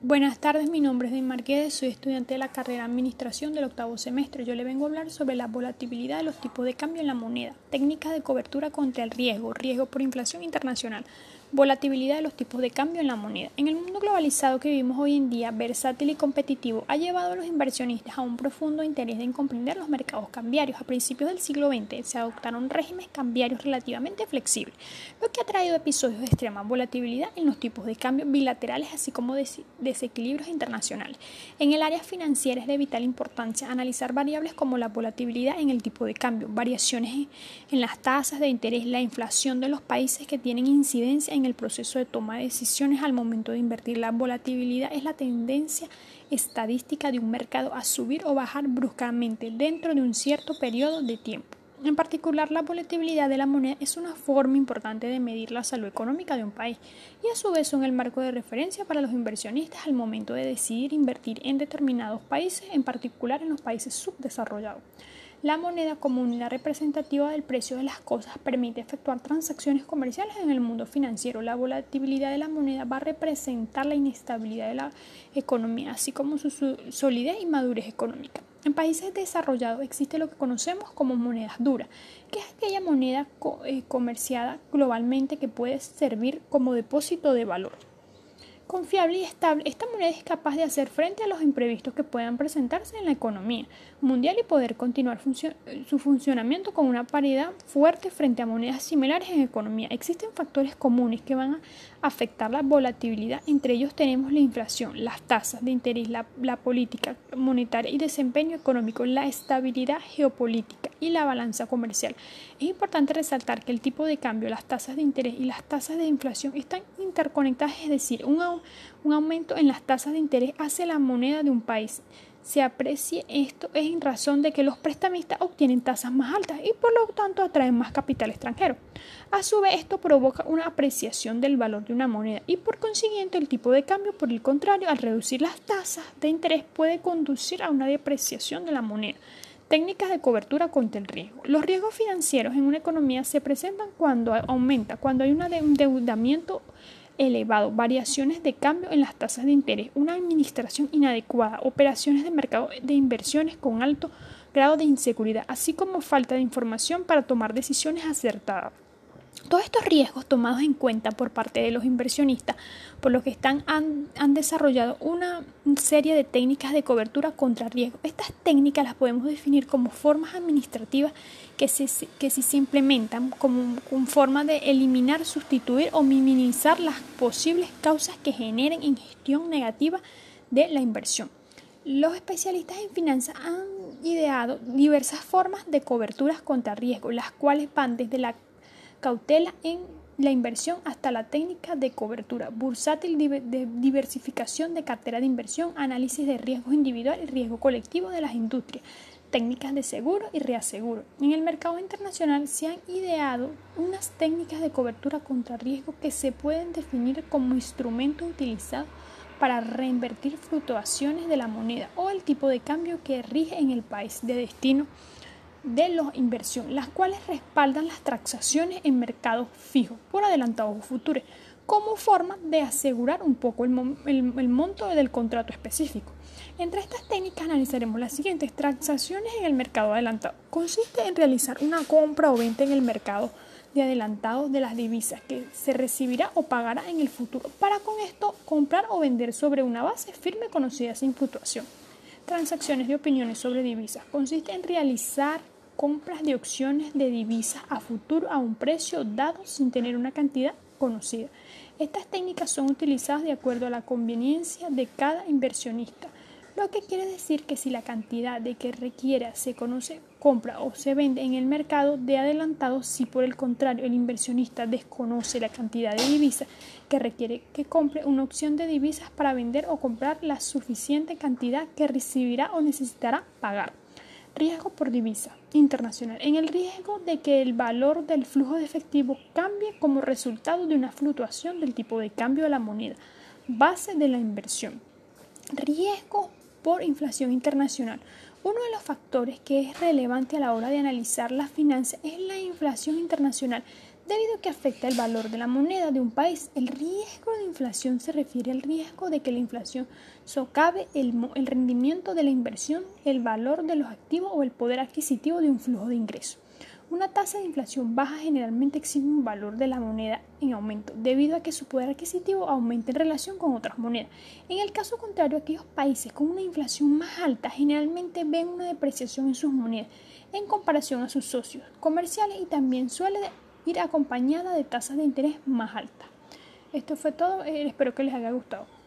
Buenas tardes, mi nombre es Dean Marquez, soy estudiante de la carrera Administración del octavo semestre. Yo le vengo a hablar sobre la volatilidad de los tipos de cambio en la moneda, técnicas de cobertura contra el riesgo, riesgo por inflación internacional, Volatilidad de los tipos de cambio en la moneda. En el mundo globalizado que vivimos hoy en día, versátil y competitivo, ha llevado a los inversionistas a un profundo interés en comprender los mercados cambiarios. A principios del siglo XX se adoptaron regímenes cambiarios relativamente flexibles, lo que ha traído episodios de extrema volatilidad en los tipos de cambio bilaterales, así como desequilibrios internacionales. En el área financiera es de vital importancia analizar variables como la volatilidad en el tipo de cambio, variaciones en las tasas de interés, la inflación de los países que tienen incidencia en el proceso de toma de decisiones al momento de invertir. La volatilidad es la tendencia estadística de un mercado a subir o bajar bruscamente dentro de un cierto periodo de tiempo. En particular, la volatilidad de la moneda es una forma importante de medir la salud económica de un país y a su vez son el marco de referencia para los inversionistas al momento de decidir invertir en determinados países, en particular en los países subdesarrollados. La moneda como unidad representativa del precio de las cosas permite efectuar transacciones comerciales en el mundo financiero. La volatilidad de la moneda va a representar la inestabilidad de la economía, así como su solidez y madurez económica. En países desarrollados existe lo que conocemos como monedas duras, que es aquella moneda eh, comerciada globalmente que puede servir como depósito de valor confiable y estable, esta moneda es capaz de hacer frente a los imprevistos que puedan presentarse en la economía mundial y poder continuar su funcionamiento con una paridad fuerte frente a monedas similares en economía. Existen factores comunes que van a afectar la volatilidad. Entre ellos tenemos la inflación, las tasas de interés, la, la política monetaria y desempeño económico, la estabilidad geopolítica y la balanza comercial. Es importante resaltar que el tipo de cambio, las tasas de interés y las tasas de inflación están interconectadas, es decir, un, un aumento en las tasas de interés hace la moneda de un país se aprecie esto es en razón de que los prestamistas obtienen tasas más altas y por lo tanto atraen más capital extranjero. A su vez esto provoca una apreciación del valor de una moneda y por consiguiente el tipo de cambio por el contrario al reducir las tasas de interés puede conducir a una depreciación de la moneda. Técnicas de cobertura contra el riesgo. Los riesgos financieros en una economía se presentan cuando aumenta, cuando hay un endeudamiento elevado, variaciones de cambio en las tasas de interés, una administración inadecuada, operaciones de mercado de inversiones con alto grado de inseguridad, así como falta de información para tomar decisiones acertadas. Todos estos riesgos tomados en cuenta por parte de los inversionistas, por lo que están, han, desarrollado una serie de técnicas de cobertura contra riesgo. Estas técnicas las podemos definir como formas administrativas que, que si se implementan como, como forma de eliminar, sustituir o minimizar las posibles causas que generen ingestión negativa de la inversión. Los especialistas en finanzas han ideado diversas formas de coberturas contra riesgo, las cuales van desde la cautela en la inversión hasta la técnica de cobertura, bursátil de diversificación de cartera de inversión, análisis de riesgo individual y riesgo colectivo de las industrias, técnicas de seguro y reaseguro. En el mercado internacional se han ideado unas técnicas de cobertura contra riesgo que se pueden definir como instrumentos utilizados para reinvertir fluctuaciones de la moneda o el tipo de cambio que rige en el país de destino de la inversión, las cuales respaldan las transacciones en mercados fijos por adelantado o futuros, como forma de asegurar un poco el, monto del contrato específico. Entre estas técnicas analizaremos las siguientes transacciones en el mercado adelantado. Consiste en realizar una compra o venta en el mercado de adelantado de las divisas que se recibirá o pagará en el futuro, para con esto comprar o vender sobre una base firme conocida sin fluctuación. Transacciones de opiniones sobre divisas consiste en realizar compras de opciones de divisas a futuro a un precio dado sin tener una cantidad conocida. Estas técnicas son utilizadas de acuerdo a la conveniencia de cada inversionista, lo que quiere decir que si la cantidad de que requiera se conoce, compra o se vende en el mercado de adelantado, si por el contrario el inversionista desconoce la cantidad de divisas que requiere que compre una opción de divisas para vender o comprar la suficiente cantidad que recibirá o necesitará pagar. Riesgo por divisa internacional. En el riesgo de que el valor del flujo de efectivo cambie como resultado de una fluctuación del tipo de cambio de la moneda, base de la inversión. Riesgo por inflación internacional. Uno de los factores que es relevante a la hora de analizar las finanzas es la inflación internacional Debido a que afecta el valor de la moneda de un país, el riesgo de inflación se refiere al riesgo de que la inflación socave el, el rendimiento de la inversión, el valor de los activos o el poder adquisitivo de un flujo de ingresos. Una tasa de inflación baja generalmente exige un valor de la moneda en aumento, debido a que su poder adquisitivo aumenta en relación con otras monedas. En el caso contrario, aquellos países con una inflación más alta generalmente ven una depreciación en sus monedas en comparación a sus socios comerciales y también suele ir acompañada de tasas de interés más altas. Esto fue todo, eh, espero que les haya gustado.